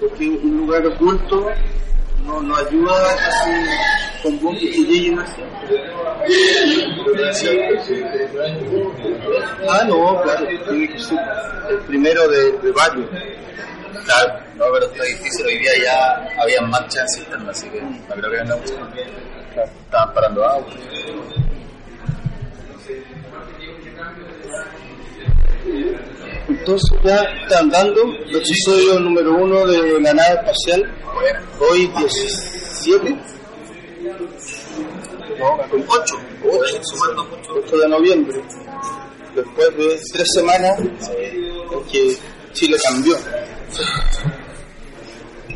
Porque un lugar oculto no, no ayuda así con gente. Ah, no, claro, tiene que ser el primero de, de. Claro, no, pero está difícil. Hoy día ya había marchas en cisterna, así que no creo que venga mucho. Claro, estaban parando autos. Entonces ya están dando el episodio número uno de la nave espacial. Hoy 17. No, con 8. 8, sumando 8 de noviembre. Después de tres semanas en que Chile cambió.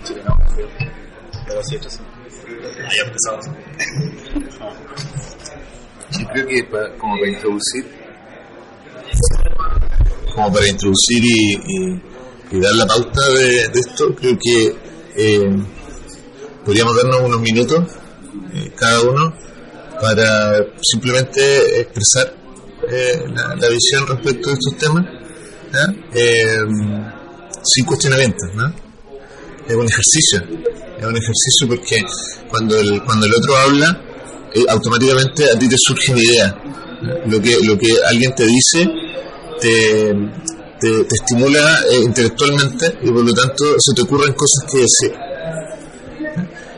Chile no, pero sí. Ahí empezamos. Yo creo que para- como para introducir, como para introducir y, dar la pauta de, esto, creo que eh, podríamos darnos unos minutos eh, cada uno para simplemente expresar eh, la, visión respecto de estos temas, sin cuestionamientos, ¿no? es un ejercicio, es un ejercicio porque cuando el, cuando el otro habla, eh, automáticamente a ti te surge una idea. Lo que, lo que alguien te dice te, te, te estimula eh, intelectualmente y por lo tanto se te ocurren cosas que decir.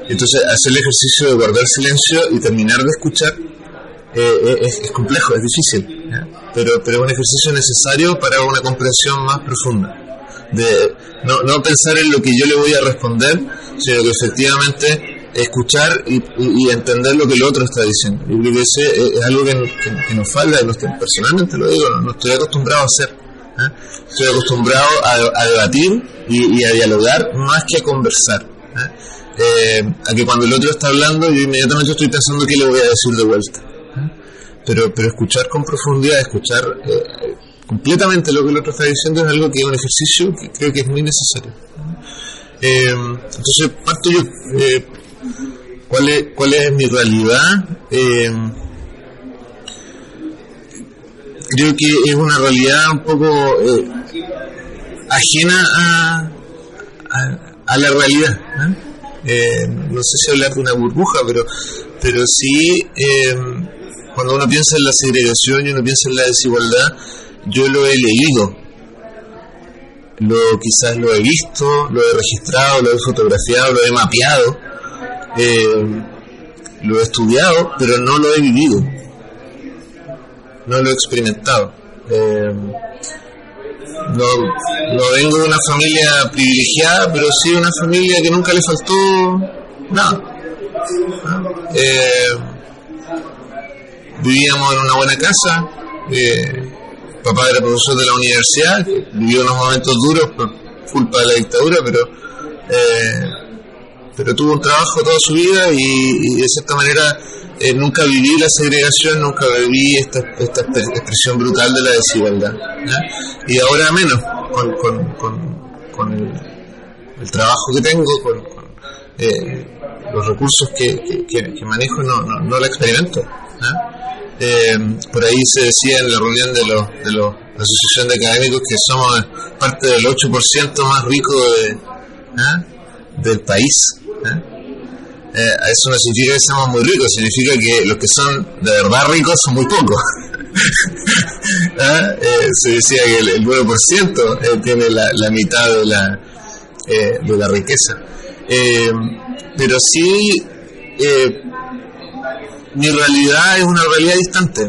Entonces, hacer el ejercicio de guardar silencio y terminar de escuchar eh, es, es complejo, es difícil, pero, pero es un ejercicio necesario para una comprensión más profunda. De no, no pensar en lo que yo le voy a responder, sino que efectivamente escuchar y, y- entender lo que el otro está diciendo. Yo creo que ese es, algo que, que- que nos falta, personalmente lo digo, no, estoy acostumbrado a hacer. ¿eh? Estoy acostumbrado a, a debatir y, y a dialogar más que a conversar. ¿eh? Eh, a que cuando el otro está hablando yo inmediatamente estoy pensando qué le voy a decir de vuelta. ¿eh? Pero, pero escuchar con profundidad, escuchar completamente lo que el otro está diciendo es algo que es un ejercicio que creo que es muy necesario. Eh, entonces parto yo. Eh, ¿cuál, es, ¿Cuál es mi realidad? Eh, creo que es una realidad un poco eh, ajena a, a, a la realidad. no sé si hablar de una burbuja, pero, pero sí, cuando uno piensa en la segregación y uno piensa en la desigualdad, yo lo he leído, lo quizás lo he visto, lo he registrado, lo he fotografiado, lo he mapeado, eh, lo he estudiado, pero no lo he vivido, no lo he experimentado. Eh, no, no vengo de una familia privilegiada, pero sí de una familia que nunca le faltó nada. Eh, vivíamos en una buena casa, eh, papá era profesor de la universidad, vivió unos momentos duros por culpa de la dictadura, pero eh, pero tuvo un trabajo toda su vida y, de cierta manera eh, nunca viví la segregación, nunca viví esta, esta expresión brutal de la desigualdad. Y ahora menos, con, con, con, el, trabajo que tengo, con, eh, los recursos que- que manejo, no, no, no la experimento. Eh, por ahí se decía en la reunión de, los, de los, la Asociación de Académicos que somos parte del 8% más rico de, ¿ya? del país. ¿ya? Eh, eso no significa que seamos muy ricos, significa que los que son de verdad ricos son muy pocos. ¿Ah? Eh, se decía que el, el 9% eh, tiene la, la mitad de la, eh, de la riqueza. Eh, pero sí, eh, mi realidad es una realidad distante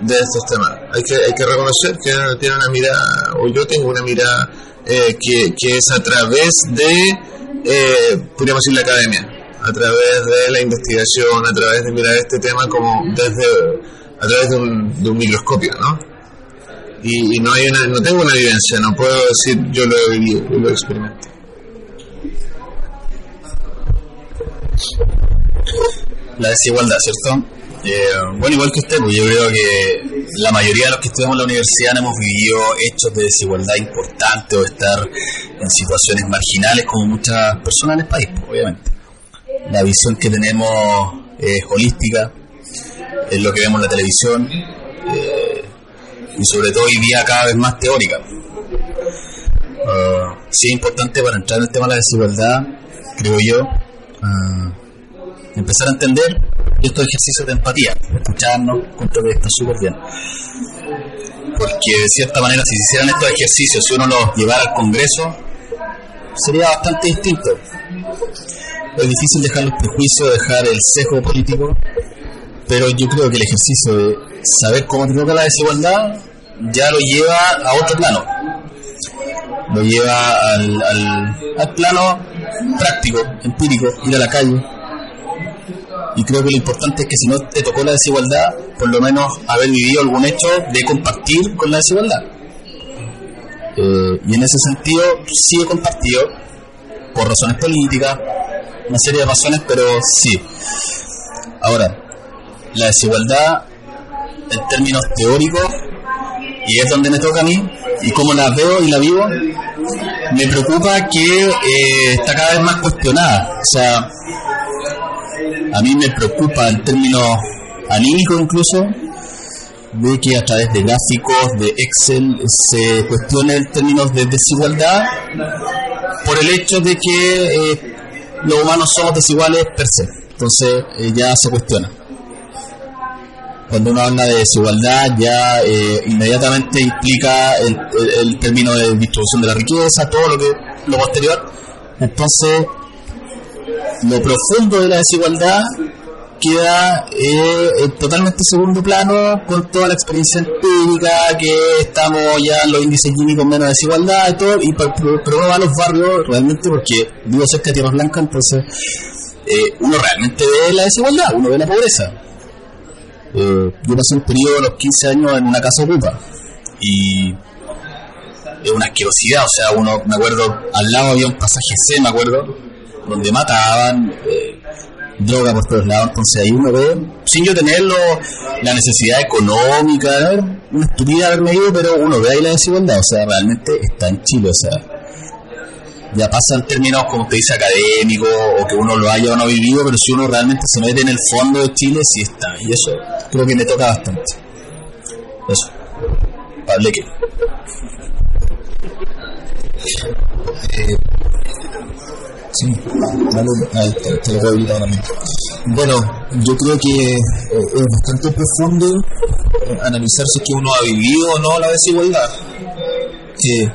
de estos temas. Hay que, hay que reconocer que tiene una mirada, o yo tengo una mirada eh, que, que es a través de eh, podríamos decir, la academia, a través de la investigación, a través de mirar este tema como desde, a través de un, de un microscopio, ¿no? Y, no hay una, no tengo una evidencia, no puedo decir yo lo he vivido, yo lo experimenté. La desigualdad, ¿cierto? Eh, bueno, igual que usted, pues yo creo que la mayoría de los que estudiamos en la universidad hemos vivido hechos de desigualdad importantes o estar en situaciones marginales como muchas personas en el país, pues, obviamente. La visión que tenemos es holística, es lo que vemos en la televisión eh, y sobre todo hoy día cada vez más teórica. Uh, sí es importante para entrar en el tema de la desigualdad, creo yo, uh, empezar a entender estos ejercicios de empatía, escucharnos, encuentro que está súper bien. Porque de cierta manera, si se hicieran estos ejercicios, si uno los llevara al Congreso, sería bastante distinto. Es difícil dejar los prejuicios, dejar el sesgo político, pero yo creo que el ejercicio de saber cómo te la desigualdad ya lo lleva a otro plano. Lo lleva al, al, al plano práctico, empírico, ir a la calle, y creo que lo importante es que si no te tocó la desigualdad, por lo menos haber vivido algún hecho de compartir con la desigualdad. Eh, y en ese sentido sí he compartido, por razones políticas, una serie de razones, pero sí. Ahora, la desigualdad en términos teóricos, y es donde me toca a mí, y como la veo y la vivo, me preocupa que eh, está cada vez más cuestionada. O sea, a mí me preocupa en términos anímicos incluso, de que a través de gráficos, de Excel, se cuestione en términos de desigualdad por el hecho de que eh, los humanos somos desiguales per se. Entonces eh, ya se cuestiona. Cuando uno habla de desigualdad ya eh, inmediatamente implica el, el, el término de distribución de la riqueza, todo lo que lo posterior. Entonces lo profundo de la desigualdad queda eh, en totalmente segundo plano con toda la experiencia empírica que estamos ya en los índices químicos menos desigualdad y todo y pero no va a los barrios realmente porque vivo cerca de Tierra Blanca entonces eh, uno realmente ve la desigualdad uno ve la pobreza. Eh, yo pasé un periodo de los 15 años en una casa ocupa y es una asquerosidad o sea uno me acuerdo al lado había un pasaje C me acuerdo donde mataban, eh, droga por todos lados, entonces ahí uno ve, sin yo tenerlo, la necesidad económica, ¿no? una estupidez haberme ido, pero uno ve ahí la desigualdad, o sea, realmente está en Chile, o sea, ya pasa en términos, como usted dice, académicos, o que uno lo haya o no vivido, pero si uno realmente se mete en el fondo de Chile, sí está, y eso creo que me toca bastante. Eso. Pablo, ¿qué? Eh, Sí, ahí te, te lo puedo evitar también. Bueno, yo creo que eh, es bastante profundo eh, analizar si es que uno ha vivido o no la desigualdad. Eh,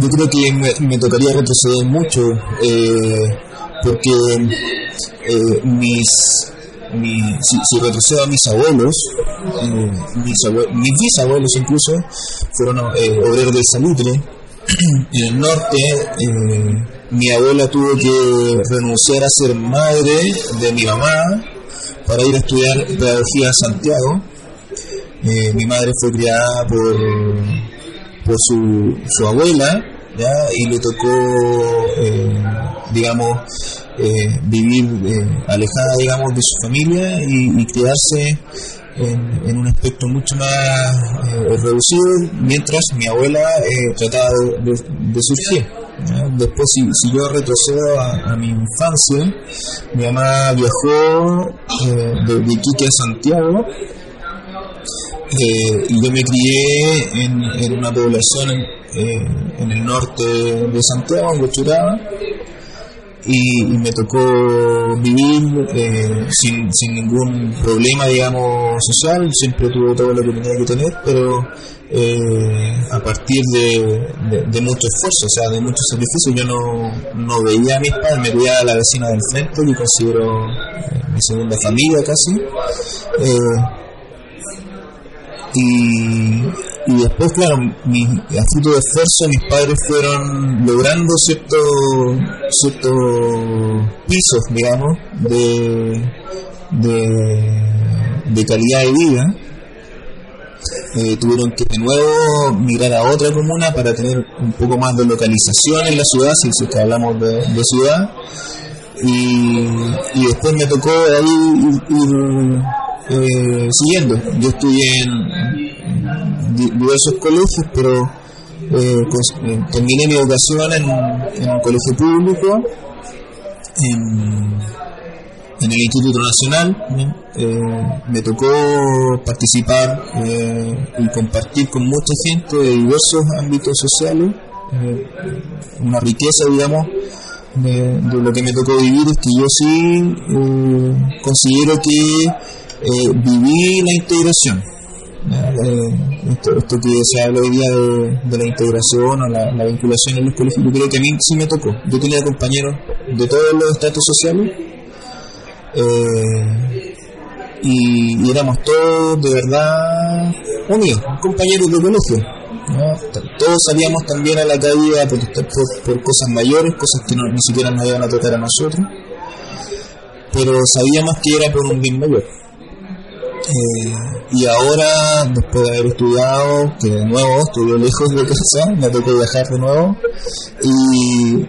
yo creo que me, tocaría retroceder mucho eh, porque eh, mis, mi, si, retrocedo a mis abuelos, eh, mis, abue mis, bisabuelos incluso, fueron obreros del salitre en el norte. mi abuela tuvo que renunciar a ser madre de mi mamá para ir a estudiar pedagogía a Santiago. Eh, mi madre fue criada por, por su, su abuela y le tocó, eh, digamos, eh, vivir alejada, digamos, de su familia y, y criarse en, en, un aspecto mucho más reducido, mientras mi abuela trataba de, de surgir. Después, si, si, yo retrocedo a, mi infancia, mi mamá viajó eh, de, de, Iquique a Santiago eh, yo me crié en, en una población eh, en el norte de Santiago, en Huachuraba, y, y, me tocó vivir eh, sin, sin ningún problema, digamos, social, siempre tuve todo lo que tenía que tener, pero eh, a partir de, de, mucho esfuerzo, o sea, de mucho sacrificio. Yo no, no veía a mis padres, me veía a la vecina del frente, que considero eh, mi segunda familia casi. Eh, y, y después, claro, mi, a fruto de esfuerzo, mis padres fueron logrando ciertos ciertos pisos, digamos, de, de, de calidad de vida. Eh, tuvieron que de nuevo migrar a otra comuna para tener un poco más de localización en la ciudad, si es que hablamos de, ciudad. Y, y después me tocó ahí ir, ir eh, siguiendo. Yo estudié en diversos colegios, pero eh, eh, terminé mi educación en, un colegio público, en, el Instituto Nacional. Eh, me tocó participar eh, y compartir con mucha gente de diversos ámbitos sociales. eh, una riqueza, digamos, de, de lo que me tocó vivir es que yo sí considero que viví la integración. Eh, esto, esto que se habla hoy día de, la integración o la, la vinculación en los colegios, yo creo que a mí sí me tocó. Yo tenía compañeros de todos los estatus sociales eh, y, éramos todos de verdad unidos, compañeros de colegio. Todos salíamos también a la calle a por, por cosas mayores, cosas que ni siquiera nos iban a tocar a nosotros, pero sabíamos que era por un bien mayor. Eh, y ahora, después de haber estudiado, que de nuevo estudié lejos de casa, me tocó viajar de nuevo, y,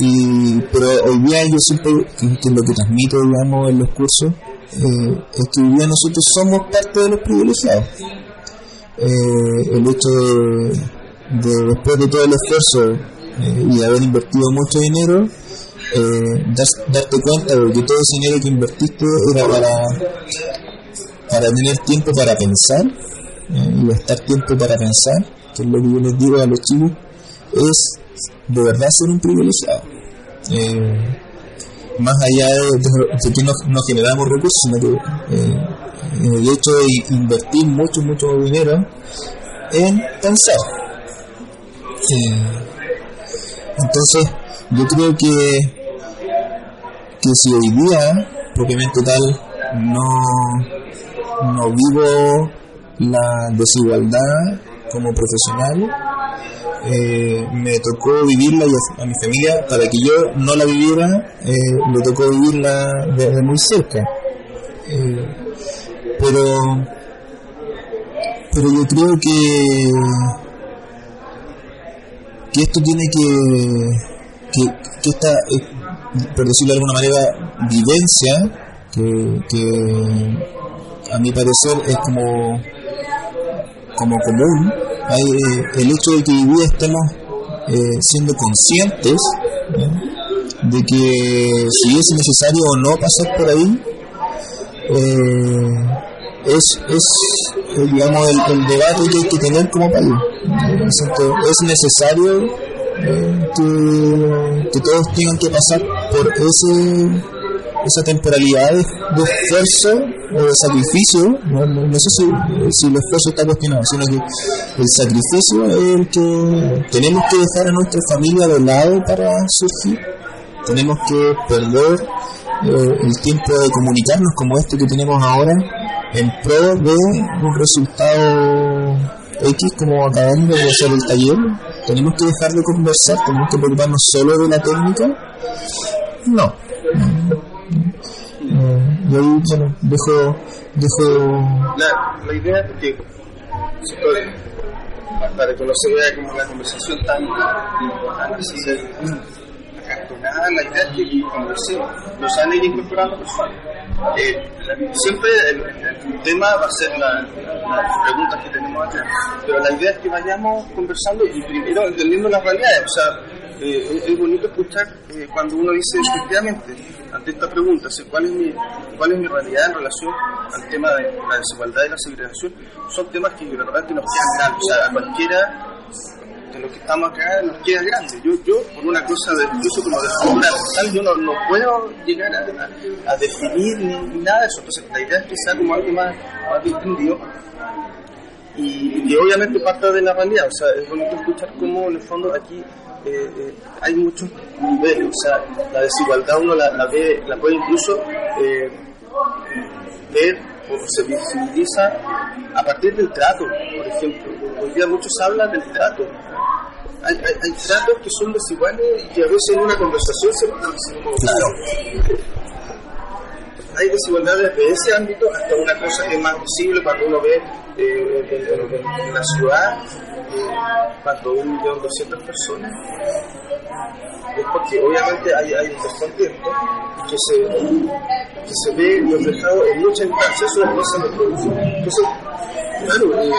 y pero hoy día yo siempre, que lo que transmito, digamos, en los cursos, eh, es que hoy día nosotros somos parte de los privilegiados. Eh, el hecho de, de, después de todo el esfuerzo eh, y haber invertido mucho dinero, eh, dar- darte cuenta de que todo ese dinero que invertiste era para, para tener tiempo para pensar eh, y estar tiempo para pensar, que es lo que yo les digo a los chicos, es de verdad ser un privilegiado. Eh, más allá de, que no, no generamos recursos, sino que eh, el hecho de invertir mucho, mucho dinero en pensar. Eh, entonces, yo creo que, que si hoy día, propiamente tal, no, no vivo la desigualdad como profesional, eh, me tocó vivirla y a, mi familia, para que yo no la viviera, eh, me tocó vivirla desde muy cerca. Eh, pero, pero yo creo que, que esto tiene que, que, que esta, por decirlo de alguna manera, vivencia, que, que a mi parecer es como, como común, hay, eh, el hecho de que hoy día estemos eh, siendo conscientes de que si es necesario o no pasar por ahí, eh, es, es digamos el, el debate que hay que tener como país. Es necesario eh, que, que todos tengan que pasar por ese esa temporalidad de esfuerzo de sacrificio, no, no- sé si, si el esfuerzo está cuestionado, sino que el sacrificio es el que tenemos que dejar a nuestra familia de lado para surgir, tenemos que perder eh, el tiempo de comunicarnos como este que tenemos ahora en pro de un resultado X como acabamos de hacer el taller, tenemos que dejar de conversar, tenemos que preocuparnos solo de la técnica, no. Y ahí, bueno, dejo, dejo La, la idea es que, todo- para que no se vea como la conversación tan, tan así acartonada, la idea es que conversemos, nos a ir incorporando personas. Eh, la- siempre el, el tema va a ser la- las preguntas que tenemos acá, pero la idea es que vayamos conversando y primero entendiendo las realidades. O sea, eh, es, bonito escuchar eh, cuando uno dice efectivamente ante esta pregunta. ¿cuál, es mi, ¿cuál es mi realidad en relación al tema de la desigualdad y la segregación? Son temas que de repente nos quedan grandes, o sea, a cualquiera de los que estamos acá nos queda grande. Yo, yo por una cosa de incluso como de tal, yo no, no puedo llegar a, definir ni, ni nada de eso. Entonces la idea es que como algo más, más distendido y, y obviamente parte de la realidad. O sea, es bonito escuchar cómo en el fondo aquí eh, eh, hay muchos niveles. O sea, la desigualdad uno la, ve, la puede incluso eh, ver o se visibiliza a partir del trato, por ejemplo. Hoy día muchos hablan del trato. Hay, hay, tratos que son desiguales y que a veces en una conversación se Claro. Hay desigualdades de ese ámbito hasta una cosa que es más visible cuando uno ve eh, en, en- en la ciudad, eh, cuando un millón doscientas personas, es porque obviamente hay, hay un descontento que se, que se ve reflejado en muchas instancias, eso después se reproduce. Entonces, claro, el,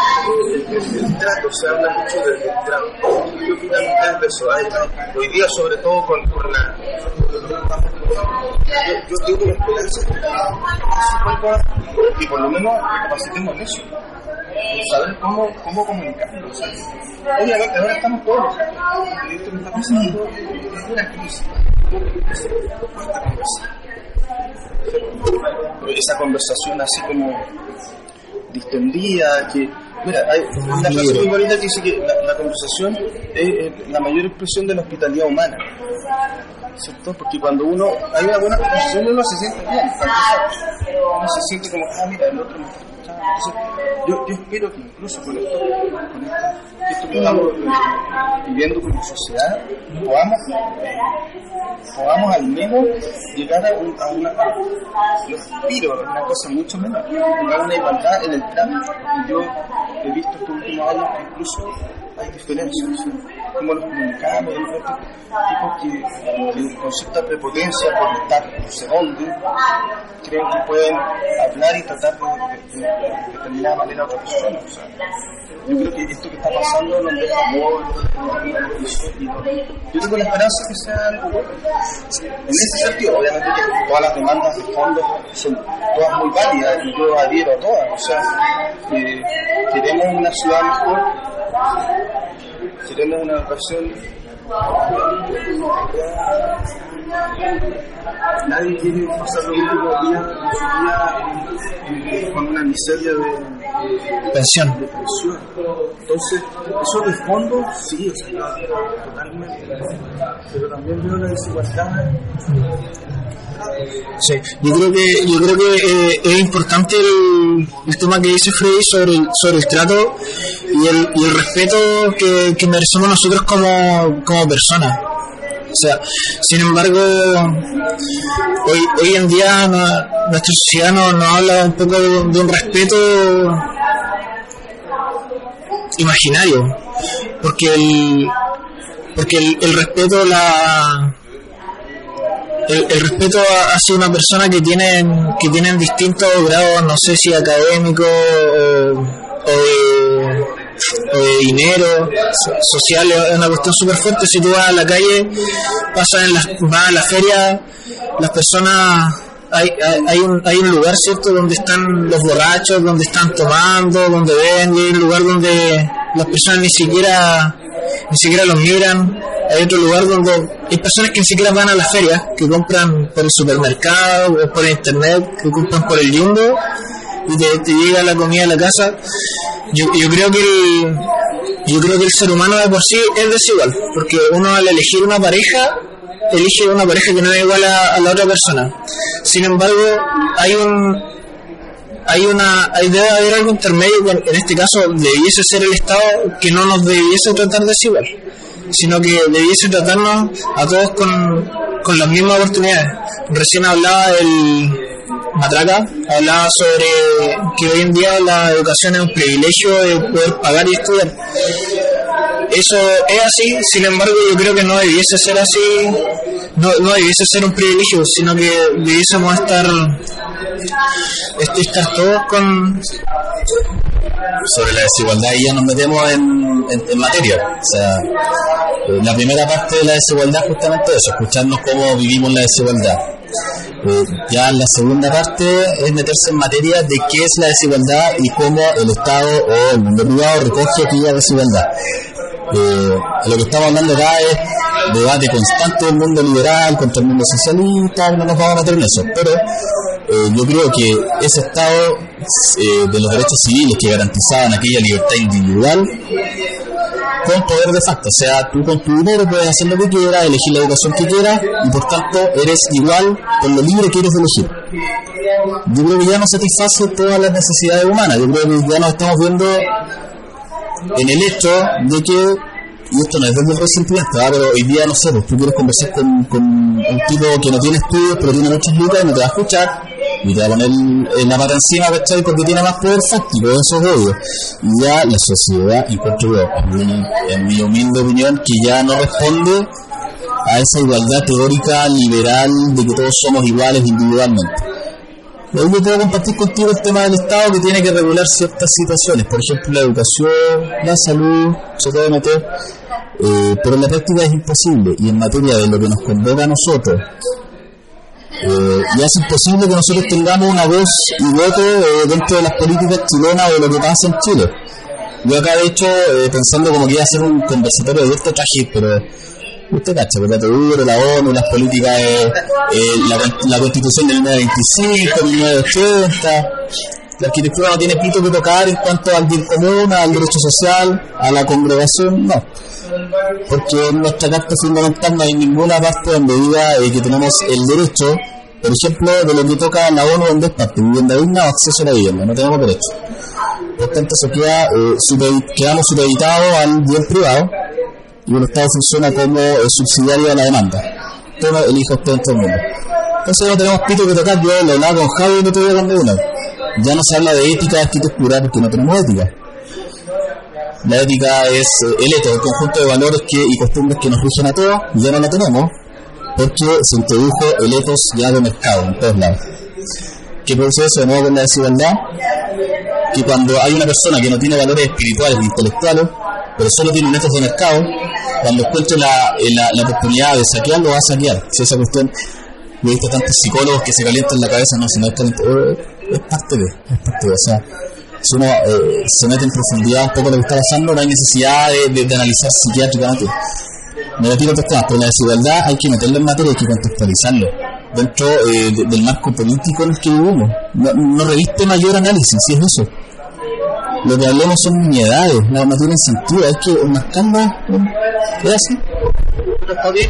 trato, se habla mucho del, trato. ¿Qué opinan ustedes de eso? Hay- hoy día, sobre todo con, con la yo, yo tengo la esperanza que y por lo menos recapacitemos en eso, saber cómo, cómo comunicarlo. O sea, obviamente ahora estamos todos y esto que está pasando es una crisis. Conversar. Esa conversación así como distendida, que... Mira, hay una frase muy bonita que dice que la, la conversación es, es la mayor expresión de la hospitalidad humana. ¿cierto? Porque cuando uno hay una buena conversación uno se siente bien, uno se siente como, ah, mira, el otro me está yo, espero que incluso con esto, con esto, que estamos eh, viviendo como sociedad, podamos, eh, podamos al menos llegar a, un, a una, yo aspiro a una cosa mucho menor, a una igualdad en el. Y yo he visto estos últimos años que incluso hay diferencias. Cómo nos comunicamos, hay tipos que, que con cierta prepotencia por estar no sé dónde, creen que pueden hablar y tratar de, de, de, de determinada manera a otra persona. O sea, yo creo que esto que está pasando nos deja yo tengo la esperanza que sea algo bueno. En ese sentido, obviamente que todas las demandas de fondo son todas muy válidas y yo adhiero a todas. O sea, eh, queremos una ciudad mejor, queremos una educación Nadie quiere pasar los últimos días eh, con una miseria de, Pensión. de pensión. Entonces, eso de fondo, sí, o sea, totalmente. Pero también veo la desigualdad. Sí, yo creo que, yo creo que eh, es importante el, tema que dice Freddy sobre el, sobre el trato y el, y el respeto que, que merecemos nosotros como, como personas. O sea, sin embargo, hoy, hoy en día no- nuestra sociedad nos, nos habla un poco de, un respeto imaginario, porque el, porque el respeto la el, respeto hacia una persona que tienen que tienen distintos grados no sé si académicos o, de, dinero so- social es una cuestión súper fuerte. Si tú vas a la calle pasas en las vas a la feria las personas hay, hay, hay un, hay un lugar cierto donde están los borrachos donde están tomando donde ven y hay un lugar donde las personas ni siquiera ni siquiera los miran. Hay otro lugar donde hay personas que ni siquiera van a las ferias, que compran por el supermercado o por internet, que compran por el Jumbo y te, te la comida a la casa. Yo, yo creo que el, yo creo que el ser humano de por sí es desigual, porque uno al elegir una pareja elige una pareja que no es igual a la otra persona. Sin embargo, hay un hay una hay, debe haber algo intermedio en este caso debiese ser el Estado que no nos debiese tratar desigual sino que debiese tratarnos a todos con, con las mismas oportunidades. Recién hablaba del Matraca hablaba sobre que hoy en día la educación es un privilegio de poder pagar y estudiar. Eso es así, sin embargo yo creo que no debiese ser así, no, no debiese ser un privilegio, sino que debiésemos estar, est- estar todos con... sobre la desigualdad y ya nos metemos en, en- materia. O sea, la primera parte de la desigualdad justamente eso, escucharnos cómo vivimos la desigualdad. Eh, ya la segunda parte es meterse en materia de qué es la desigualdad y cómo el Estado o el mundo privado recoge aquella desigualdad. Eh, lo que estamos hablando acá es debate constante del mundo liberal contra el mundo socialista, no nos vamos a meter en eso, pero eh, yo creo que ese Estado eh, de los derechos civiles que garantizaban aquella libertad individual con poder de facto. O sea, tú con tu dinero puedes hacer lo que quieras, elegir la educación que quieras y por tanto eres igual con lo libre que eres de elegir. Yo creo que ya no satisface todas las necesidades humanas. Yo creo que ya nos estamos viendo en el hecho de que y esto no es desde resentimiento, ¿ah? pero hoy día, no sé, pues tú quieres conversar con, un tipo que no tiene estudios, pero tiene muchas lucas y no te va a escuchar, y te va a poner la pata encima, ¿cachai? Porque tiene más poder fáctico, eso es obvio. Y ya la sociedad, encuentro yo, en, en mi humilde opinión, que ya no responde a esa igualdad teórica liberal de que todos somos iguales individualmente. Hoy yo puedo compartir contigo el tema del Estado que tiene que regular ciertas situaciones, por ejemplo la educación, la salud, se puede meter, eh, pero en la práctica es imposible y en materia de lo que nos convoca a nosotros, eh, ya es imposible que nosotros tengamos una voz y voto eh, dentro de las políticas chilenas o de lo que pasa en Chile. Yo acá de hecho, eh, pensando como que iba a hacer un conversatorio de esto traje, pero usted cacha, ¿verdad? Duro, la ONU, las políticas, eh, eh, la, la, constitución del 1925, 1980, la arquitectura no tiene pito que tocar en cuanto al bien común, al derecho social, a la congregación, no. Porque en nuestra carta fundamental no hay ninguna parte donde diga eh, que tenemos el derecho, por ejemplo, de lo que toca la ONU en dos partes, vivienda digna o acceso a la vivienda, no tenemos derecho. Por tanto, queda, eh, quedamos supeditados al bien privado y el Estado funciona como eh, subsidiario a la demanda. Toma, elija usted en todo el mundo. Entonces no tenemos pito que tocar, yo lo hablaba con Javi y no te voy a de una. Ya no se habla de ética de arquitectura porque no tenemos ética. La ética es eh, el eto, el conjunto de valores que, y costumbres que nos rigen a todos, ya no la tenemos porque se introdujo el etos ya de mercado en todos lados. ¿Qué produce eso de nuevo con la desigualdad? Que cuando hay una persona que no tiene valores espirituales ni intelectuales, pero solo tiene un etos de mercado, cuando encuentre la, la, la oportunidad de saquear, lo va a saquear. Si esa cuestión, he visto tantos psicólogos que se calientan la cabeza, no, si no es caliente, es parte de, es parte de, o sea, si uno eh, se mete en profundidad un poco lo que está pasando, no hay necesidad de, de, de analizar psiquiátricamente. Me retiro otros pero la desigualdad hay que meterlo en materia, hay que contextualizarlo dentro eh, de, del marco político en el que vivimos. No, no reviste mayor análisis, si es eso. Lo que hablemos son nimiedades, no, no tienen sentido, hay que enmascarlo, es así. Pero está bien,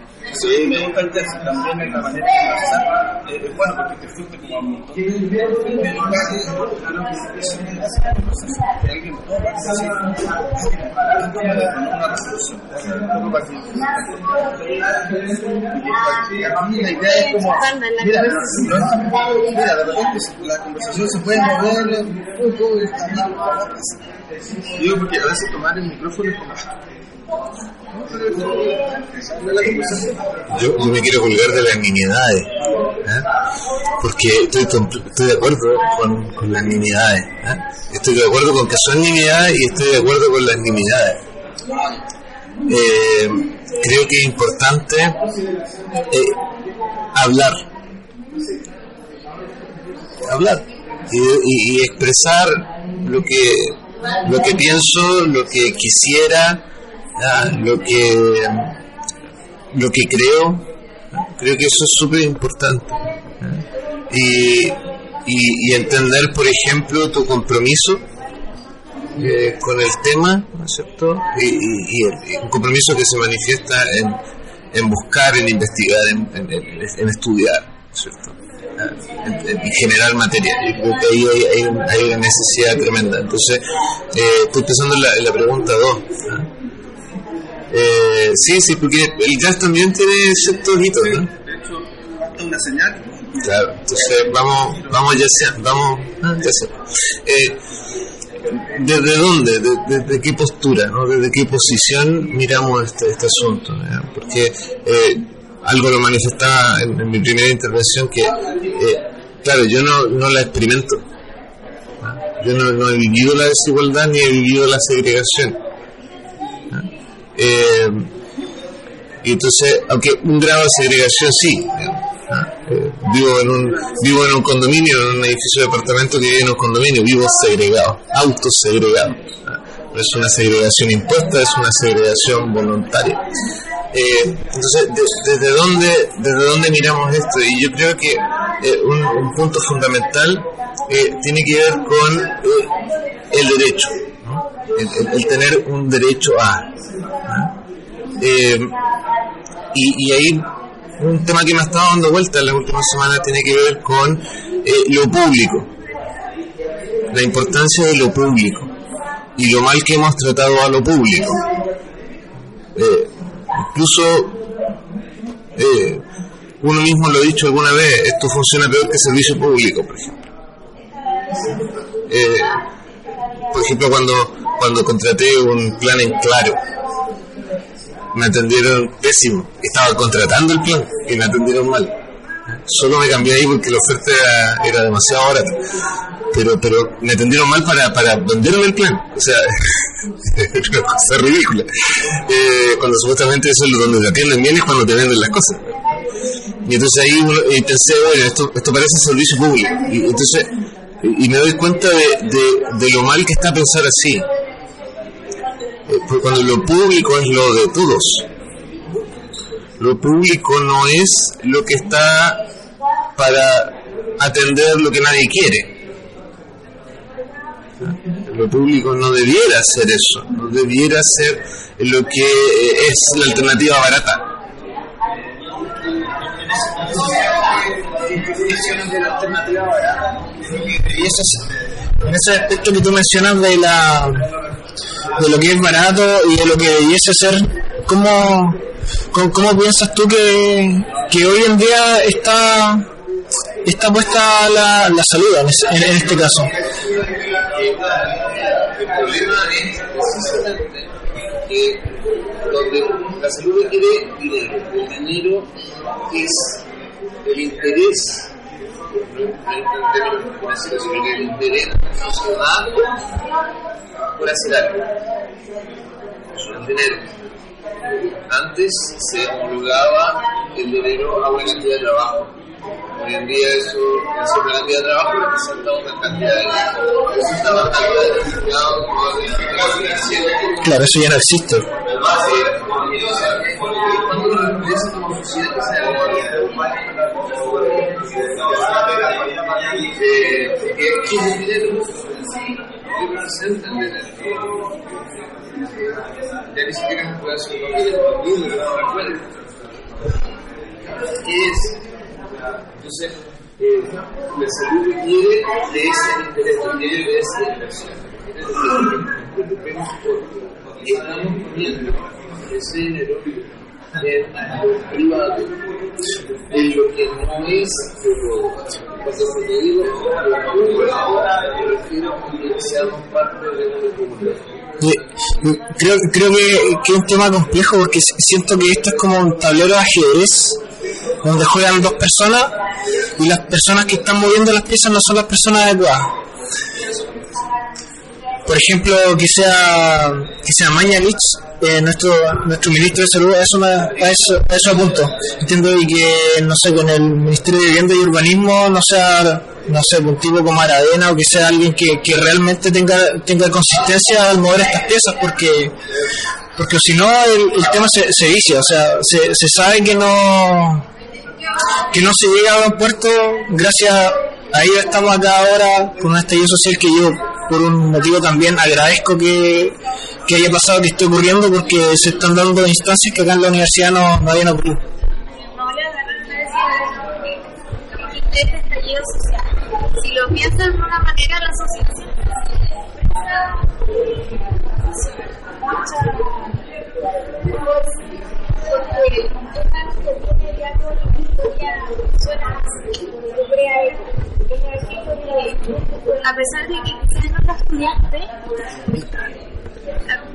Sí, me gusta el jazz también en la manera de conversar eh, es bueno porque te fuiste como a un montón de lugares claro que eso es que alguien toma así una resolución un poco para que la idea es como mira, mira de repente la conversación se puede mover un poco está bien digo porque a veces tomar el micrófono es como yo, yo, me quiero colgar de las nimiedades, ¿eh? porque estoy, de acuerdo con, con las nimiedades. ¿eh? Estoy de acuerdo con que son nimiedades y estoy de acuerdo con las nimiedades. Eh, creo que es importante eh, hablar, hablar y, y, y expresar lo que lo que pienso, lo que quisiera lo que lo que creo creo que eso es súper importante y, y, y, entender por ejemplo tu compromiso eh, con el tema ¿no es cierto? y, y un compromiso que se manifiesta en, en buscar en investigar en, en, estudiar ¿no es cierto? En, en, generar material. Yo creo que ahí hay, hay, hay una necesidad tremenda. Entonces, eh, estoy pensando en la, en la pregunta 2. Eh, sí, sí, porque el jazz también tiene ciertos hitos, ¿no? De hecho, una señal. Claro, entonces vamos, vamos ya sea, vamos, ya sea. Eh, ¿Desde dónde? ¿Desde de, de qué postura? ¿no? ¿Desde qué posición miramos este, este asunto? ¿no? Porque eh, algo lo manifestaba en, en, mi primera intervención que, eh, claro, yo no, no la experimento. ¿no? Yo no, no he vivido la desigualdad ni he vivido la segregación eh, y entonces, aunque un grado de segregación sí, eh, vivo, en un, vivo en un condominio, en un edificio de apartamento que vive en un condominio, vivo segregado, autosegregado. no es una segregación impuesta, es una segregación voluntaria. Eh, entonces, ¿desde dónde, desde dónde miramos esto? Y yo creo que un, punto fundamental tiene que ver con el derecho, el, tener un derecho a. Y, y, ahí un tema que me ha estado dando vuelta en las últimas semanas tiene que ver con lo público, la importancia de lo público y lo mal que hemos tratado a lo público. Eh, incluso eh, uno mismo lo ha dicho alguna vez, esto funciona peor que servicio público, por ejemplo. Eh, por ejemplo, cuando, cuando contraté un plan en claro, me atendieron pésimo. Estaba contratando el plan y me atendieron mal. Solo me cambié ahí porque la oferta era, demasiado barata pero pero me atendieron mal para, para venderme el plan. O sea, una cosa ridícula. Eh, cuando supuestamente eso es donde te atienden bien es cuando te venden las cosas. Y entonces ahí pensé, bueno, esto, esto parece servicio público. Y entonces y me doy cuenta de, de, lo mal que está pensar así. Eh, porque cuando lo público es lo de todos. Lo público no es lo que está para atender lo que nadie quiere lo público no debiera ser eso, no debiera ser lo que es la alternativa barata. Y eso es, en ese aspecto que tú mencionas de la de lo que es barato y de lo que debiese ser, ¿cómo, cómo, piensas tú que, que hoy en día está está puesta la, la salud en, en este caso? el problema es precisamente que donde la salud requiere dinero, el dinero es el interés, el interés ciudadano por hacer algo. Antes se homologaba el dinero a una cantidad de trabajo Hoy en día eso, esa cantidad de trabajo representa una cantidad de representa una cantidad de refugiados Claro, eso ya no existe. Cuando una empresa como sociedad que sea que es dinero, ¿qué representa el dinero? Ya ni siquiera se puede hacer un papel de no recuerdo. ¿Qué es? Entonces, eh, la salud requiere de ese interés, requiere de esa inversión. Preocupemos por qué estamos poniendo ese dinero en lo privado, en lo que no es lo cuando te digo lo público, me refiero a que seamos parte de una comunidad. Creo, creo que, que es un tema complejo porque siento que esto es como un tablero de ajedrez donde juegan dos personas y las personas que están moviendo las piezas no son las personas adecuadas. Por ejemplo, que sea que sea Mañalich, eh, nuestro nuestro ministro de salud, eso, me, a eso, a eso apunto. Entiendo que, no sé, con el Ministerio de Vivienda y Urbanismo no sea, no sé, un tipo como Aradena o que sea alguien que, que realmente tenga, tenga consistencia al mover estas piezas, porque porque si no el, el, tema se, se vicia, o sea, se, se sabe que no que no se llega a buen puerto gracias a ello estamos acá ahora con un estallido social que yo por un motivo también agradezco que, que haya pasado que esté ocurriendo porque se están dando instancias que acá en la universidad no, no habían ocurrido. Este estallido social si lo piensan de una manera la sociedad estudiaste,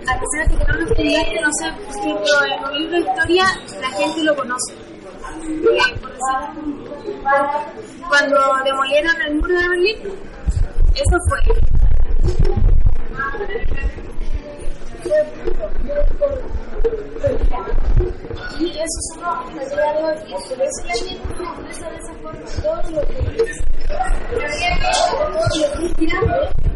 a pesar de que no lo estudiaste, no sé, por ejemplo, en un libro de historia la gente lo conoce. cuando demolieron el muro de Berlín, eso fue. Y eso son los día de hoy. Y por eso la gente de esa forma todo lo que es. Todo lo que es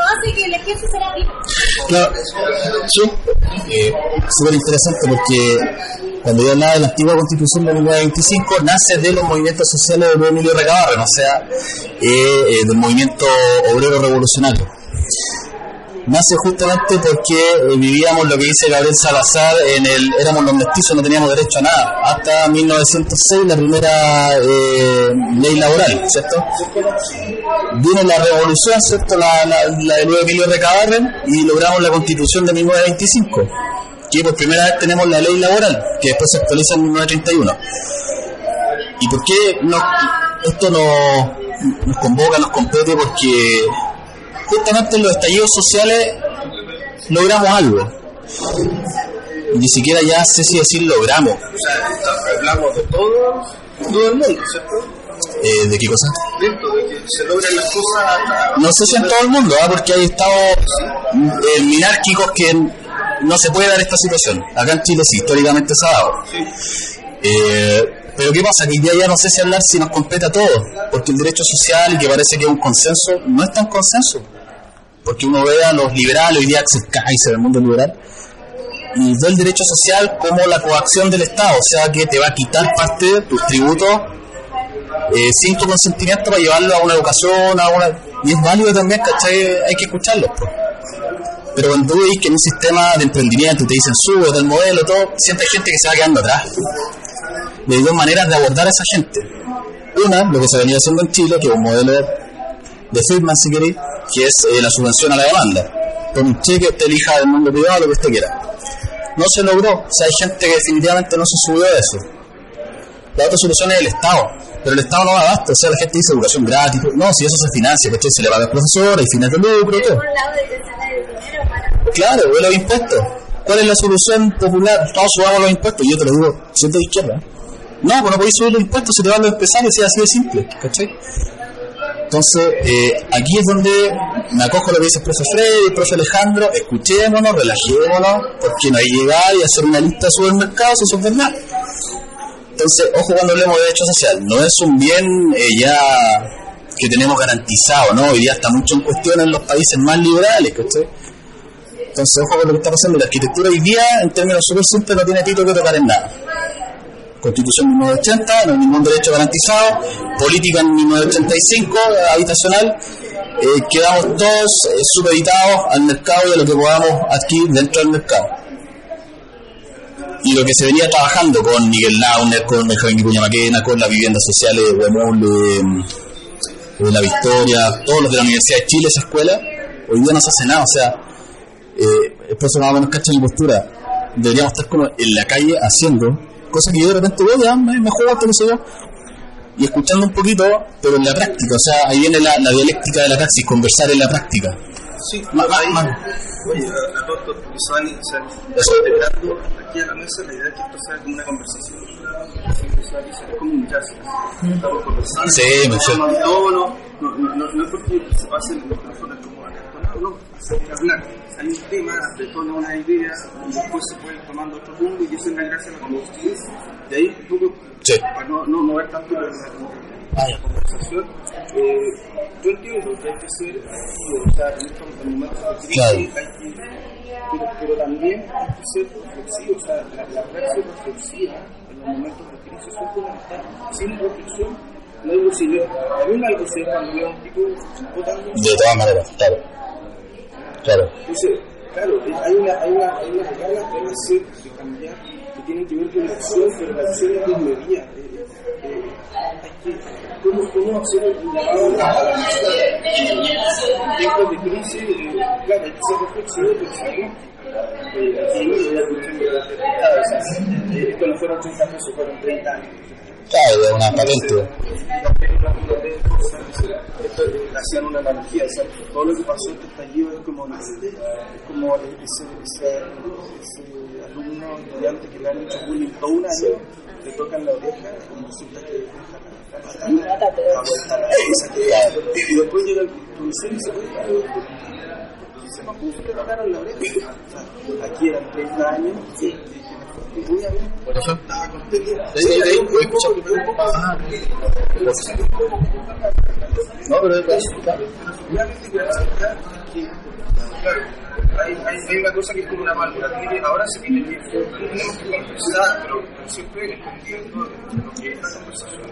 hace que el ejército sea vivo. Claro, sí, eh, súper interesante porque cuando yo hablaba de la antigua constitución de 1925 nace de los movimientos sociales de Emilio Recabarren, o sea, eh, eh, del movimiento obrero revolucionario. Nace justamente porque eh, vivíamos lo que dice Gabriel Salazar, en el, éramos los mestizos, no teníamos derecho a nada, hasta 1906 la primera eh, ley laboral, ¿cierto? Viene la revolución, ¿cierto? La, la, la de Luis Emilio Recabarren y logramos la constitución de 1925, que por primera vez tenemos la ley laboral, que después se actualiza en 1931. ¿Y por qué no, esto nos, nos convoca, nos compete? Porque justamente en los estallidos sociales logramos algo. Y ni siquiera ya sé si decir logramos. O sea, hablamos de todo, todo el mundo, ¿cierto? Eh, ¿De qué cosa? De esto, de que se logran las cosas No sé si en todo el mundo, ¿ah? porque hay estados eh, minárquicos que no se puede dar esta situación. Acá en Chile sí, históricamente se ha dado. Eh, pero ¿qué pasa? Que hoy día ya no sé si hablar si nos compete a todos, porque el derecho social, que parece que es un consenso, no es tan consenso. Porque uno ve a los liberales, hoy día Axel Kaiser, el mundo liberal, y ve el derecho social como la coacción del Estado, o sea que te va a quitar parte de tus tributos eh, sin tu consentimiento para llevarlo a una educación, a una... y es válido también, ¿cachai? Hay que escucharlo. pues. Pero cuando ves que en un sistema de emprendimiento te dicen sube del modelo, todo, siempre hay gente que se va quedando atrás. Y hay dos maneras de abordar a esa gente. Una, lo que se venía haciendo en Chile, que es un modelo de Friedman, si queréis, que es eh, la subvención a la demanda. Con un cheque usted elija del mundo privado lo que usted quiera. No se logró, o sea, hay gente que definitivamente no se subió a eso. La otra solución es el Estado, pero el Estado no da abasto, o sea, la gente dice educación gratis, no, si eso se financia, ¿cachai? Se le paga al profesor, hay fines de lucro, todo. Claro, ve los impuestos. ¿Cuál es la solución popular? Todos subamos los impuestos. Yo te lo digo, siento de izquierda. No, pues no podéis subir los impuestos, se te van los empresarios, es así de simple, ¿cachai? Entonces, eh, aquí es donde me acojo lo que dice el profe Freddy, el profe Alejandro, escuchémonos, relajémonos, porque no hay que llegar y hacer una lista de supermercados, eso es verdad. Entonces, ojo cuando hablemos de derecho social, no es un bien eh, ya que tenemos garantizado, ¿no? Hoy día está mucho en cuestión en los países más liberales, ¿cachai? Entonces, ojo con lo que está pasando. La arquitectura hoy día, en términos súper simples, no tiene título que tocar en nada. Constitución de 1980, no hay ningún derecho garantizado. Política en 1985, habitacional. Eh, quedamos todos eh, supeditados al mercado y a lo que podamos adquirir dentro del mercado. Y lo que se venía trabajando con Miguel Launer, con Benjamín Vicuña Maquena, con las viviendas sociales de Huemul, de, de La Victoria, todos los de la Universidad de Chile, esa escuela, hoy día no se hace nada. O sea, eh, el profesor más o menos cacha mi postura. Deberíamos estar como en la calle haciendo cosas que yo de repente veo, ya me, me juego esto, no sé yo, y escuchando un poquito, pero en la práctica. O sea, ahí viene la, la dialéctica de la praxis, conversar en la práctica. Sí, ma- ahí- ma- Oye, a, todos los que se van, se Eso. integrando aquí a la mesa, la idea es que esto sea como una conversación. Sí, o sea, que sea comunicarse. Estamos conversando. Sí, no, no, no, no es porque se pasen los micrófonos acartonados, no. Hay que hablar. Hay un tema, detona una idea, y después se tomando otro rumbo, y eso es la gracia de la conversación. De ahí un poco, Sí. para no, no mover tanto la, la, la conversación, eh, yo entiendo que hay que ser activo, o sea, en estos momentos de crisis Claro. hay que, pero, pero también hay que ser reflexivo, o sea, la, la reacción reflexiva en los momentos de crisis son fundamentales. Sin reflexión no hay no hay lucidez cuando veo a un tipo votando. De todas maneras, claro. Claro. Entonces, claro, hay una, hay una, hay unas ganas de hacer, de cambiar, que tienen que ver con la acción, pero la acción es desmedida. Eh, eh, que, ¿cómo, ¿Cómo hacer un llamado a la mesa? En tiempos de crisis, eh, claro, hay que ser reflexivo, pero sabemos eh, aquí voy a escuchar de deputadas, eh, esto no fueron 30 pesos, fueron 30 años. Claro, de una patente. Hacían una analogía, o sea, todo lo que pasó en este estallido es como, es como ese, ese, ese alumno, estudiante que le han hecho bullying todo un año te tocan la oreja y resulta que dejan la pata, la vuelta a la cabeza, que- y después llega el profesor y se se me que tocaron la oreja. O sea, aquí eran 30 años Por eso. Sí, sí, sí, lo he escuchado. Ah, No, pero es claro, hay, hay, una cosa que es como una válvula, tiene ahora se tiene que, tenemos que conversar, pero siempre entendiendo lo que es la conversación,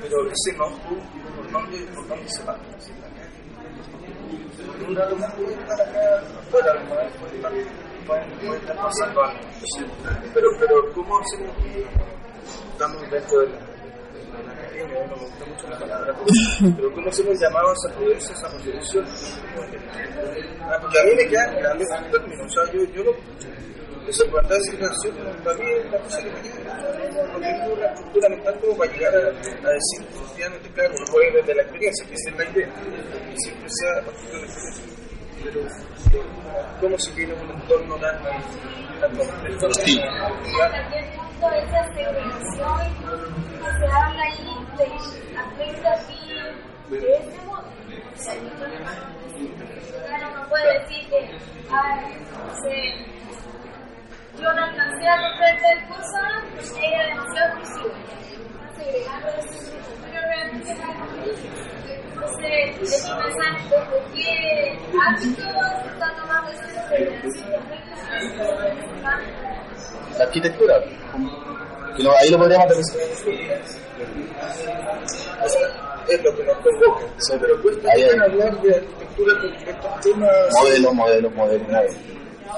pero ese no, por dónde, por dónde se va. Un rato más puede estar acá afuera, puede estar, puede, estar pasando algo. Pero, pero ¿cómo hacemos? Estamos dentro de la pero, ¿cómo hacemos llamados a poderse esa? Ah, Porque a mí me quedan grandes términos, o sea, yo, yo lo esa igualdad de circulación para mí es la cosa que me queda. No tengo una estructura mental como para llegar a, a decir, efectivamente, claro, puede ir desde la experiencia, que es la idea, que siempre sea a partir de la experiencia. Pero, eh, ¿cómo se tiene un entorno tan. También punto esa segregación que se habla ahí de afecta a ti de ese modo. O sea, Claro, no puede decir que, ay, no sé, yo no alcancé a tal cosa porque era demasiado exclusivo. Están segregando ese grupo, pero realmente no es así. Entonces, es un mensaje de qué ámbito se está tomando esa la arquitectura. Lo- ahí lo podríamos aterrizar. es lo que nos convoca. Sí, pero cuesta ahí hablar de arquitectura con estos temas. modelos, modelos, modelos, modelos.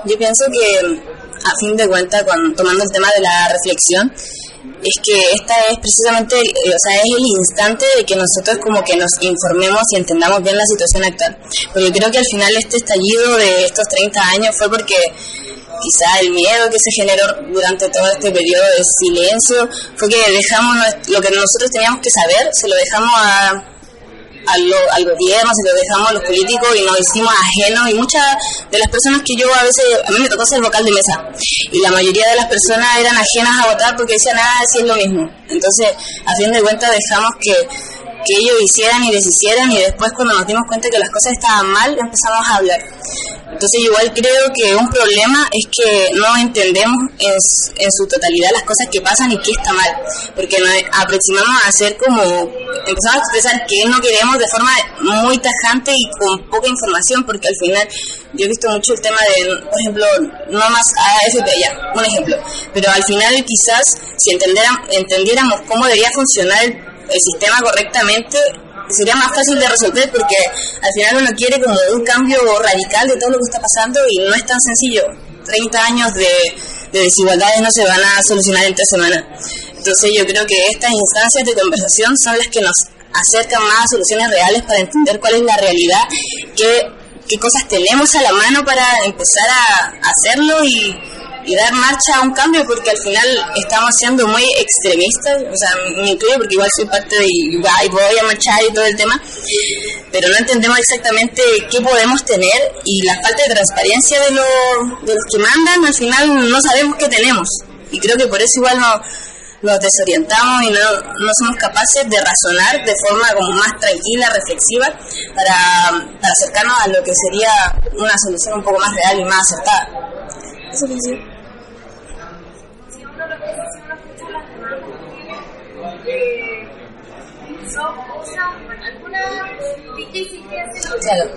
Yo pienso que, a fin de cuentas, cuando, tomando el tema de la reflexión, es que esta es precisamente, eh, o sea, es el instante de que nosotros como que nos informemos y entendamos bien la situación actual. Porque yo creo que al final este estallido de estos 30 años fue porque quizá el miedo que se generó durante todo este periodo de silencio fue que dejamos lo que nosotros teníamos que saber, se lo dejamos a, al, al gobierno, se lo dejamos a los políticos y nos hicimos ajenos y muchas de las personas que yo a veces, a mí me tocó ser vocal de mesa y la mayoría de las personas eran ajenas a votar porque decían, ah, sí lo mismo. Entonces, a fin de cuentas dejamos que, que ellos hicieran y deshicieran y después cuando nos dimos cuenta que las cosas estaban mal empezamos a hablar. Entonces igual creo que un problema es que no entendemos en, en su totalidad las cosas que pasan y qué está mal, porque nos aproximamos a hacer como, empezamos a expresar que no queremos de forma muy tajante y con poca información, porque al final yo he visto mucho el tema de, por ejemplo, no más AFP ya, un ejemplo, pero al final quizás si entendiéramos, entendiéramos cómo debería funcionar el sistema correctamente, sería más fácil de resolver porque al final uno quiere como un cambio radical de todo lo que está pasando y no es tan sencillo. 30 años de, de desigualdades no se van a solucionar en tres semanas. Entonces yo creo que estas instancias de conversación son las que nos acercan más a soluciones reales para entender cuál es la realidad, qué, qué cosas tenemos a la mano para empezar a hacerlo y, y dar marcha a un cambio porque al final estamos siendo muy extremistas, o sea, me incluyo porque igual soy parte de y voy a marchar y todo el tema, pero no entendemos exactamente qué podemos tener y la falta de transparencia de, los de los que mandan, al final no sabemos qué tenemos y creo que por eso igual no, nos desorientamos y no, no somos capaces de razonar de forma como más tranquila, reflexiva, para acercarnos a lo que sería una solución un poco más real y más acertada. Si uno lo piensa, si uno escucha las demandas que tiene, eh, son cosas, algunas hacer, Claro.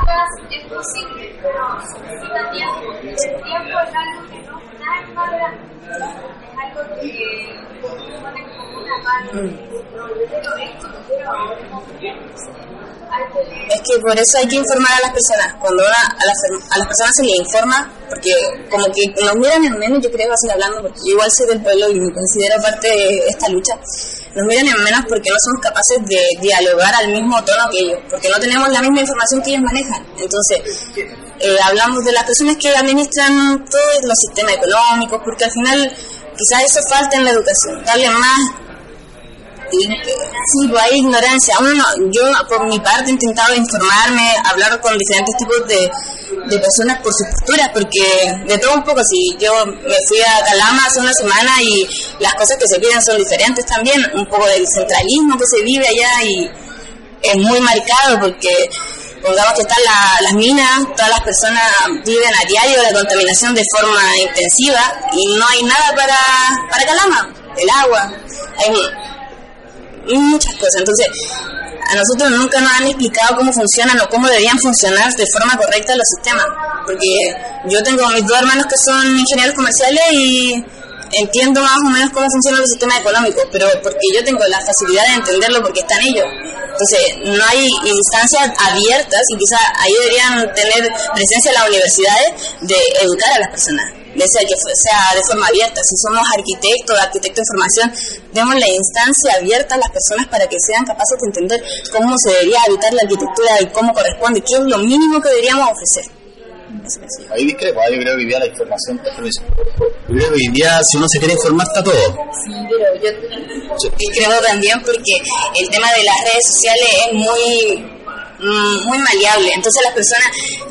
otras es posible, pero se necesita tiempo. El tiempo es algo que no está en valorando. Es algo que. No, Es que por eso hay que informar a las personas. Cuando a, las, a las personas se les informa, porque como que nos miran en menos, yo creo, así hablando, porque yo igual soy del pueblo y me considero parte de esta lucha, nos miran en menos porque no somos capaces de dialogar al mismo tono que ellos, porque no tenemos la misma información que ellos manejan. Entonces, eh, hablamos de las personas que administran todos los sistemas económicos, porque al final quizás eso falta en la educación, darle más Sí, pues hay ignorancia. Uno no, yo por mi parte he intentado informarme, hablar con diferentes tipos de, de personas por sus posturas, porque de todo un poco, si yo me fui a Calama hace una semana y las cosas que se piden son diferentes también, un poco del centralismo que se vive allá y es muy marcado porque pongamos que están la- las minas, todas las personas viven a diario la contaminación de forma intensiva y no hay nada para, para Calama, el agua, hay muchas cosas. Entonces, a nosotros nunca nos han explicado cómo funcionan o cómo deberían funcionar de forma correcta los sistemas. Porque yo tengo mis dos hermanos que son ingenieros comerciales y entiendo más o menos cómo funcionan los sistemas económicos, pero porque yo tengo la facilidad de entenderlo porque están ellos. Entonces, no hay instancias abiertas y quizás ahí deberían tener presencia las universidades de educar a las personas, sea que sea de forma abierta. Si somos arquitectos, arquitectos de formación, demos la instancia abierta a las personas para que sean capaces de entender cómo se debería habitar la arquitectura y cómo corresponde, qué es lo mínimo que deberíamos ofrecer. Ahí discrepo, yo creo que hoy día la información está permiso. Yo creo que hoy día si uno se quiere informar está todo. Sí, pero yo discrepo también porque el tema de las redes sociales es muy muy maleable. Entonces las personas,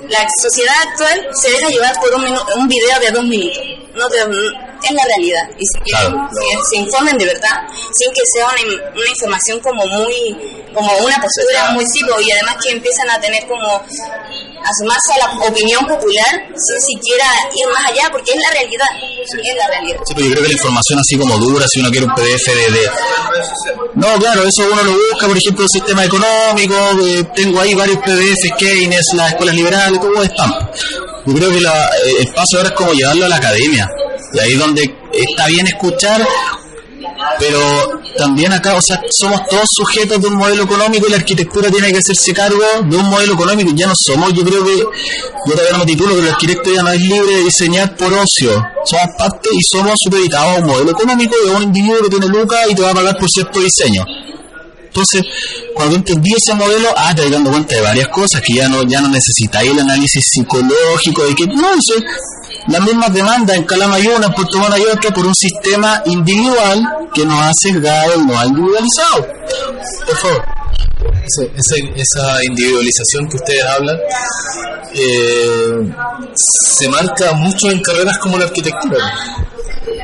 la sociedad actual se deja llevar por un, un video de dos minutos. No te- es la realidad. Y si quieren Claro. se informen de verdad, sin que sea una, una información como muy, como una postura muy tipo, y además que empiezan a tener como a sumarse a la opinión popular sin siquiera ir más allá, porque es la realidad. Es la realidad. Sí, pero yo creo que la información así como dura, si uno quiere un PDF de- No, claro, eso uno lo busca, por ejemplo, el sistema económico, eh, tengo ahí varios PDFs, Keynes, las escuelas liberales, todo están. Yo creo que la- eh, el paso ahora es como llevarlo a la academia, y ahí donde está bien escuchar, pero también acá, o sea, somos todos sujetos de un modelo económico y la arquitectura tiene que hacerse cargo de un modelo económico. Ya no somos, yo creo que, yo todavía no me titulo, pero el arquitecto ya no es libre de diseñar por ocio. Somos parte y somos supeditados a un modelo económico de un individuo que tiene lucas y te va a pagar por cierto diseño. Entonces, cuando entendí ese modelo, ah, te vas dando cuenta de varias cosas, que ya no, ya no necesitáis el análisis psicológico, de que no, eso, las mismas demandas en Calama hay una, en Puerto Montt hay otra, por un sistema individual que nos ha sesgado y nos ha individualizado. Por favor. Esa individualización que ustedes hablan eh, se marca mucho en carreras como la arquitectura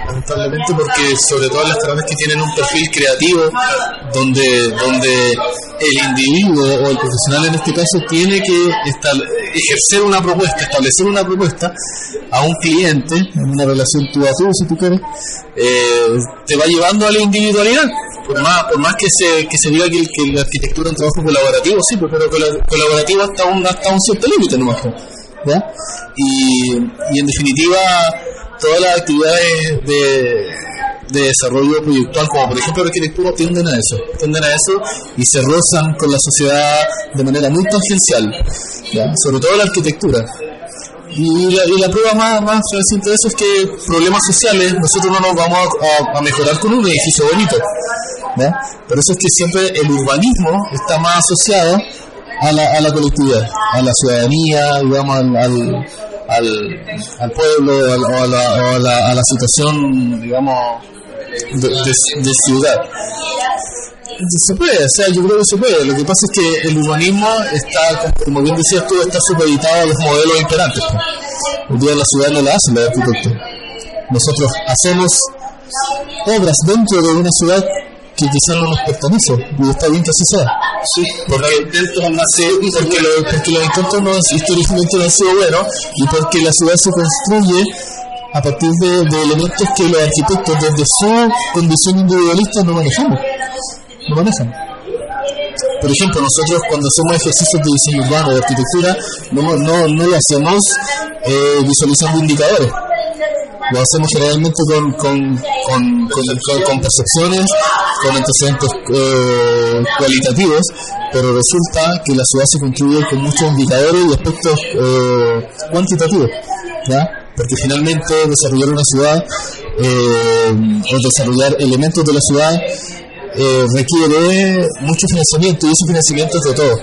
lamentablemente porque sobre todo las carreras que tienen un perfil creativo donde donde el individuo o el profesional en este caso tiene que estal- ejercer una propuesta establecer una propuesta a un cliente en una relación tú a tú si tú quieres eh, te va llevando a la individualidad por más, por más que se, que se diga que, la arquitectura es un trabajo colaborativo, sí, pues, pero col- colaborativo hasta un, hasta un cierto límite nomás. pues, ¿ya? Y, y en definitiva, todas las actividades de, de desarrollo proyectual, como por ejemplo la arquitectura, tienden a eso, tienden a eso y se rozan con la sociedad de manera muy tangencial, sobre todo la arquitectura. Y la, y la prueba más, más reciente de eso es que problemas sociales nosotros no nos vamos a, mejorar con un edificio bonito. ¿ya? Por eso es que siempre el urbanismo está más asociado a la, a la colectividad, a la ciudadanía, digamos, al, al, al, pueblo o, a la, a, la, a la situación, digamos, de, de- de ciudad. Se puede, o sea, yo creo que se puede. Lo que pasa es que el urbanismo está, como bien decías tú, está supeditado a los modelos imperantes. Hoy día la ciudad no la hacen los arquitectos. Nosotros hacemos obras dentro de una ciudad que quizás no nos pertenece, y está bien que así sea. Sí, porque, sí, porque, lo- porque los intentos no, históricamente no han sido buenos y porque la ciudad se construye a partir de, elementos que los arquitectos desde su condición individualista no manejamos. No manejan. Por ejemplo, nosotros cuando hacemos ejercicios de diseño urbano, de arquitectura, no, no, no lo hacemos eh, visualizando indicadores. Lo hacemos generalmente con, con, con, con- con- con percepciones, con antecedentes eh, cualitativos, pero resulta que la ciudad se construye con muchos indicadores y aspectos eh, cuantitativos. ¿ya? Porque finalmente desarrollar una ciudad eh, o desarrollar elementos de la ciudad eh, requiere mucho financiamiento y ese financiamiento es de todo.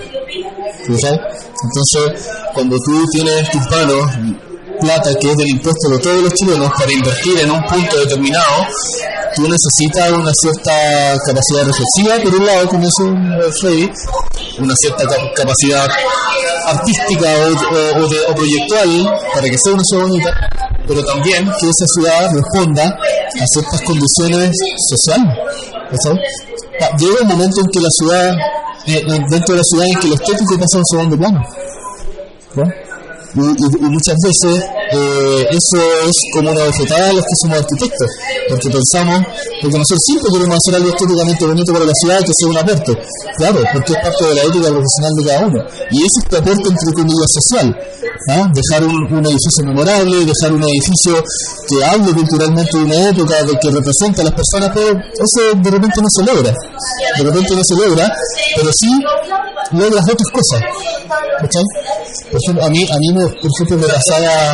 ¿Fijas? Entonces, cuando tú tienes en tus manos plata que es del impuesto de todos los chilenos para invertir en un punto determinado, tú necesitas una cierta capacidad reflexiva, por un lado, como dice Freddy, una cierta cap- capacidad artística o, o- o proyectual para que sea una ciudad bonita, pero también que esa ciudad responda a ciertas condiciones sociales. Llega un momento en que la ciudad, eh, eh, dentro de la ciudad, en que lo estético pasa a un segundo plano. ¿no? Y, y- muchas veces eh, eso es como una bofetada a los que somos arquitectos, porque pensamos, porque nosotros siempre queremos hacer algo estéticamente bonito para la ciudad que sea un aporte, claro, porque es parte de la ética profesional de cada uno, y ese es tu aporte entre comillas social, ¿ah? dejar un, edificio memorable, dejar un edificio que hable culturalmente de una época, de que representa a las personas, pero eso de repente no se logra, de repente no se logra, pero sí logras otras cosas. ¿cachai? Por ejemplo, a mí, a mí me, por ejemplo, me De pasaba...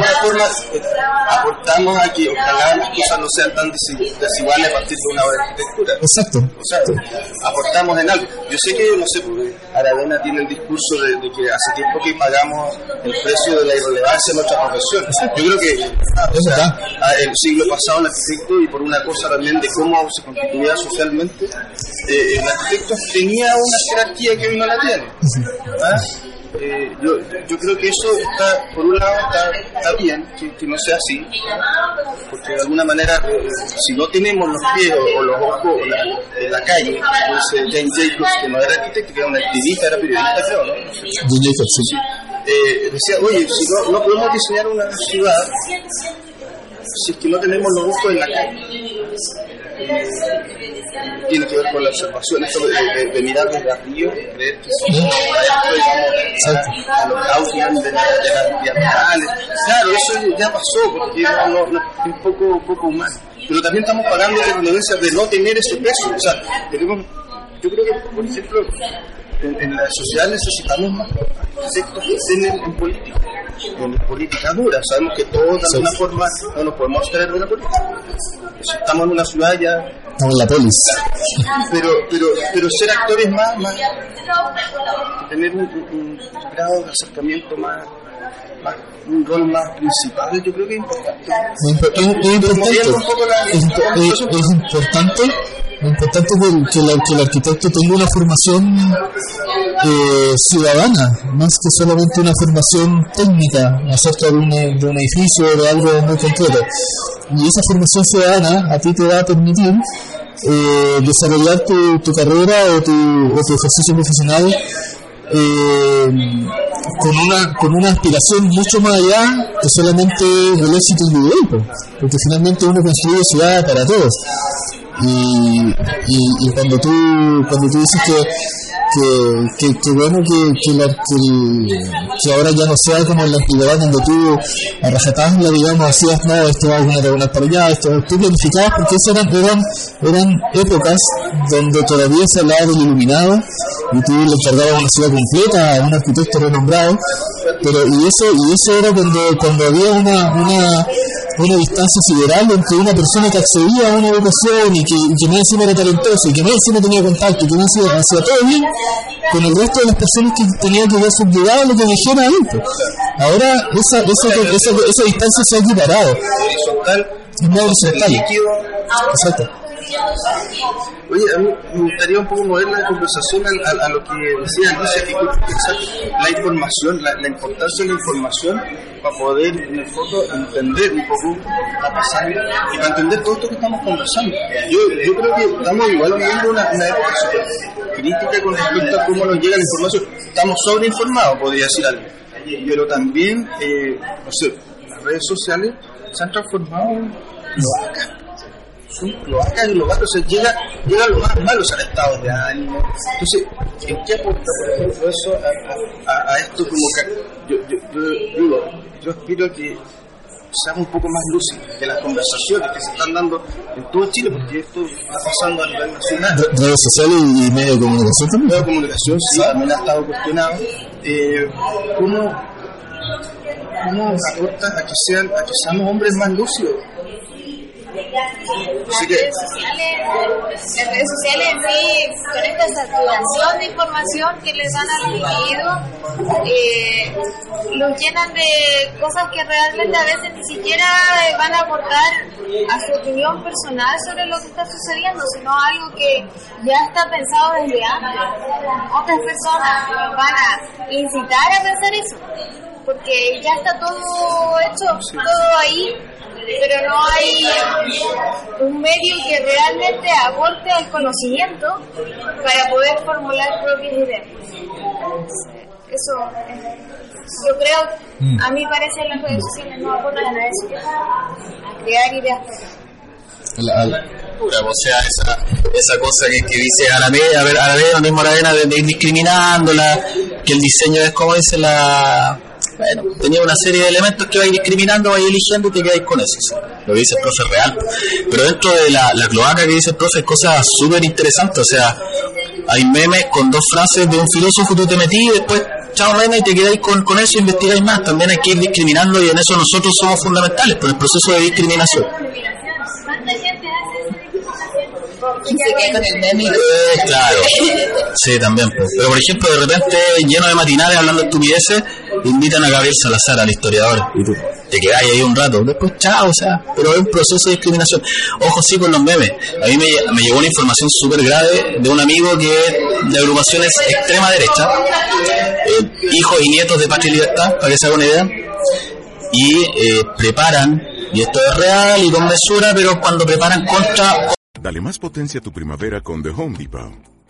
eh, aportamos a que ojalá las cosas no sean tan desi- desiguales a partir de una obra de arquitectura. Exacto. O sea, aportamos en algo. Yo sé que, no sé, porque Aravena tiene el discurso de, de que hace tiempo que pagamos el precio de la irrelevancia de nuestra profesión. Yo creo que o sea, a- el siglo pasado el arquitecto, y por una cosa también de cómo se constituía socialmente, eh, el arquitecto tenía una jerarquía que hoy no la tiene. ¿Ah? Eh, yo, yo creo que eso está, por un lado, está, está bien, que, que no sea así, porque de alguna manera, eh, si no tenemos los pies o, o los ojos o la- en la calle, como dice James Jacobs, que no era arquitecto, que era un activista, era periodista, creo, ¿no? No sé. Jacobs, sí. Eh, decía, oye, si no, no podemos diseñar una ciudad si es que no tenemos los ojos en la calle. Tiene que ver con la observación, esto de, de- de mirar desde arriba, creer que somos a los Gaussian de, la- de las diagonales. Claro, eso ya pasó, porque no, no- no- es un poco, poco humano. Pero también estamos pagando la irrelevancia de no tener ese peso. O sea, tenemos, yo creo que, por ejemplo, en, en la sociedad necesitamos más estén en, en política, en política dura. Sabemos que todos de alguna forma no nos podemos abstraer de la política. Si estamos en una ciudad ya Estamos en la polis. pero pero pero ser actores más, más tener un, un- un grado de acercamiento más, un rol más principal yo creo que es importante Es, es- es importante. La- Es, es- es importante. Es que, la- que el arquitecto tenga una formación eh, ciudadana, más que solamente una formación técnica acerca de un, de un edificio o de algo muy concreto. Y esa formación ciudadana a ti te va a permitir eh, desarrollar tu, tu carrera o tu, o tu ejercicio profesional eh, con una con una aspiración mucho más allá que solamente del éxito individual po. porque finalmente uno construye ciudad para todos y, y, y cuando tú cuando tú dices que que, que, que bueno que, que, la- que ahora ya no sea como en la antigüedad donde tú a rajatabla digamos hacías no esto va a diagonal para allá esto tú planificabas porque esas eran, eran, eran épocas donde todavía se hablaba del iluminado y tú le encargabas una ciudad completa a un arquitecto renombrado pero y eso y eso era cuando cuando había una una una distancia sideral entre una persona que accedía a una educación y que, y que más encima era talentoso y que más encima tenía contacto y que más encima hacía todo bien con el resto de las personas que tenían que ver subyugado lo que dijera él. pues. Ahora esa, esa, esa, esa distancia se ha equiparado. horizontal Es más horizontal. líquido Exacto. Oye, a mí me gustaría un poco mover la conversación a, a- a lo que decía Alicia, que la información, la, la importancia de la información para poder, en el fondo, entender un poco que está pasando y para entender todo esto que estamos conversando. Yo, yo creo que estamos igual viviendo una, una época crítica con respecto a cómo nos llega la información. Estamos sobreinformados, podría decir algo. Pero también, eh, no sé, las redes sociales se han transformado en son cloacas gatos, o sea, llega, llega lo más malo, o sea, estados de ánimo. Entonces, ¿en qué aporta, por ejemplo, eso a, a- a esto como que yo, yo, yo digo, yo aspiro a que seamos un poco más lúcidos, que las conversaciones que se están dando en todo Chile, porque esto está pasando a nivel nacional. Re- Redes sociales y medios de comunicación también. Medio de comunicación sí, también ha estado cuestionado. Eh, ¿Cómo, cómo aporta a que, sean, a que seamos hombres más lúcidos? Las redes sociales, las redes sociales en sí, con esta saturación de información que les dan al individuo, eh, los llenan de cosas que realmente a veces ni siquiera van a aportar a su opinión personal sobre lo que está sucediendo, sino algo que ya está pensado desde antes. Otras personas van a incitar a pensar eso, porque ya está todo hecho, todo ahí pero no hay un medio que realmente aporte al conocimiento para poder formular propias ideas. Eso, eh, yo creo, a mí parece las redes sociales no aportan a eso, a crear ideas o sea, esa, esa cosa que, que dice a ver, Aramé, lo mismo Aravena de, de ir discriminándola, que el diseño es como dice la, bueno, tenía una serie de elementos que vais discriminando, vais eligiendo y te quedáis con eso. Lo dice el profe real. Pero dentro de la, la cloaca que dice el profe, hay cosas súper interesantes. O sea, hay memes con dos frases de un filósofo, tú te metí y después, chao meme, y te quedáis con, con eso e investigáis más. También hay que ir discriminando y en eso nosotros somos fundamentales, por el proceso de discriminación. Y. Eh, claro, sí, también. Pero por ejemplo, de repente, lleno de matinales hablando estupideces, invitan a Gabriel Salazar, al historiador, y tú te quedas ahí un rato. Después, chao, o sea, pero es un proceso de discriminación. Ojo, sí, con los memes. A mí me, me llegó una información súper grave de un amigo que es de agrupaciones extrema derecha, eh, hijos y nietos de Patria y Libertad, para que se haga una idea, y eh, preparan, y esto es real y con mesura, pero cuando preparan contra Dale más potencia a tu primavera con The Home Depot.